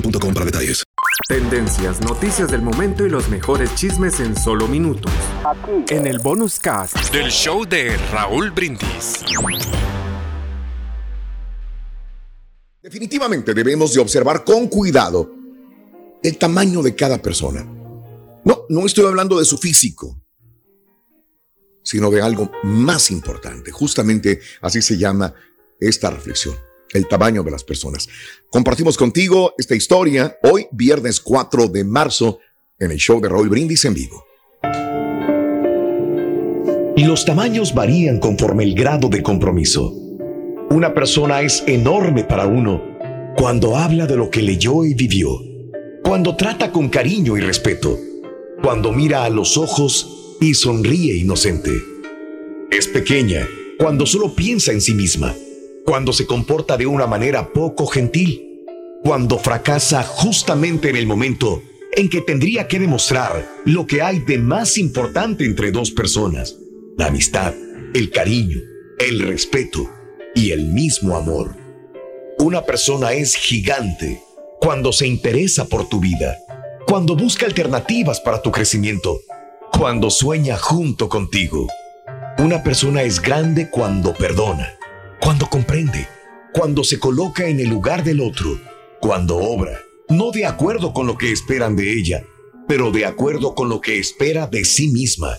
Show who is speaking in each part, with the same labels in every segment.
Speaker 1: para detalles.
Speaker 2: Tendencias, noticias del momento y los mejores chismes en solo minutos. Aquí. En el bonus cast del show de Raúl Brindis.
Speaker 3: Definitivamente debemos de observar con cuidado el tamaño de cada persona. No, no estoy hablando de su físico, sino de algo más importante. Justamente así se llama esta reflexión el tamaño de las personas. Compartimos contigo esta historia hoy, viernes 4 de marzo, en el show de Raúl Brindis en vivo.
Speaker 1: Los tamaños varían conforme el grado de compromiso. Una persona es enorme para uno cuando habla de lo que leyó y vivió, cuando trata con cariño y respeto, cuando mira a los ojos y sonríe inocente. Es pequeña cuando solo piensa en sí misma cuando se comporta de una manera poco gentil, cuando fracasa justamente en el momento en que tendría que demostrar lo que hay de más importante entre dos personas, la amistad, el cariño, el respeto y el mismo amor. Una persona es gigante cuando se interesa por tu vida, cuando busca alternativas para tu crecimiento, cuando sueña junto contigo. Una persona es grande cuando perdona cuando comprende, cuando se coloca en el lugar del otro, cuando obra, no de acuerdo con lo que esperan de ella, pero de acuerdo con lo que espera de sí misma.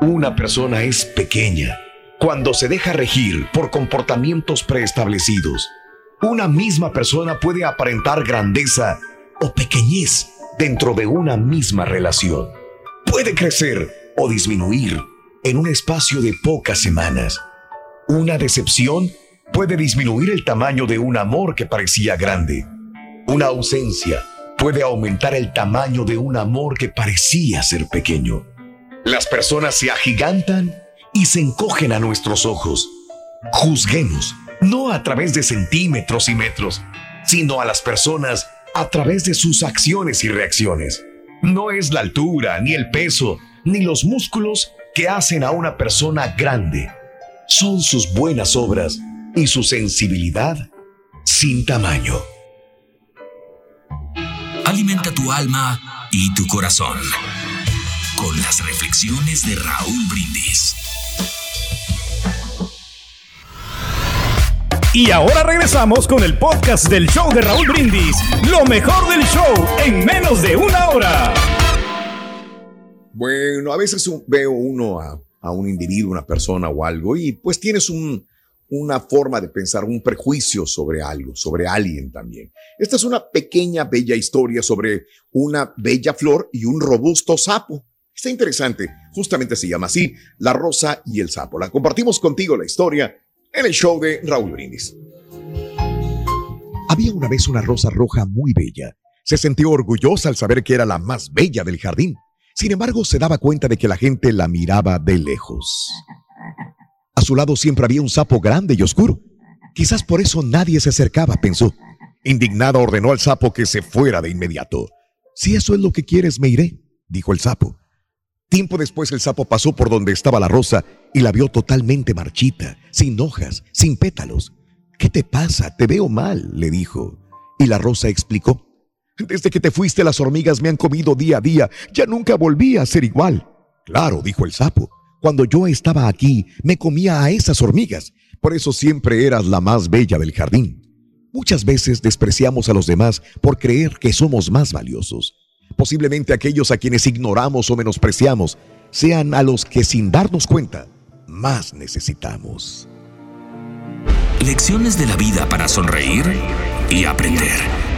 Speaker 1: Una persona es pequeña cuando se deja regir por comportamientos preestablecidos. Una misma persona puede aparentar grandeza o pequeñez dentro de una misma relación. Puede crecer o disminuir en un espacio de pocas semanas. Una decepción puede disminuir el tamaño de un amor que parecía grande. Una ausencia puede aumentar el tamaño de un amor que parecía ser pequeño. Las personas se agigantan y se encogen a nuestros ojos. Juzguemos, no a través de centímetros y metros, sino a las personas a través de sus acciones y reacciones. No es la altura, ni el peso, ni los músculos que hacen a una persona grande son sus buenas obras y su sensibilidad sin tamaño.
Speaker 4: Alimenta tu alma y tu corazón con las reflexiones de Raúl Brindis.
Speaker 5: Y ahora regresamos con el podcast del show de Raúl Brindis, lo mejor del show en menos de una hora.
Speaker 3: Bueno, a veces veo uno a a un individuo, una persona o algo, y pues tienes un, una forma de pensar, un prejuicio sobre algo, sobre alguien también. Esta es una pequeña, bella historia sobre una bella flor y un robusto sapo. Está interesante, justamente se llama así, La Rosa y el Sapo. La compartimos contigo la historia en el show de Raúl Brindis.
Speaker 1: Había una vez una rosa roja muy bella. Se sintió orgullosa al saber que era la más bella del jardín. Sin embargo, se daba cuenta de que la gente la miraba de lejos. A su lado siempre había un sapo grande y oscuro. Quizás por eso nadie se acercaba, pensó. Indignada ordenó al sapo que se fuera de inmediato. Si eso es lo que quieres, me iré, dijo el sapo. Tiempo después el sapo pasó por donde estaba la rosa y la vio totalmente marchita, sin hojas, sin pétalos. ¿Qué te pasa? Te veo mal, le dijo. Y la rosa explicó. Desde que te fuiste las hormigas me han comido día a día. Ya nunca volví a ser igual. Claro, dijo el sapo. Cuando yo estaba aquí, me comía a esas hormigas. Por eso siempre eras la más bella del jardín. Muchas veces despreciamos a los demás por creer que somos más valiosos. Posiblemente aquellos a quienes ignoramos o menospreciamos sean a los que sin darnos cuenta más necesitamos.
Speaker 4: Lecciones de la vida para sonreír y aprender.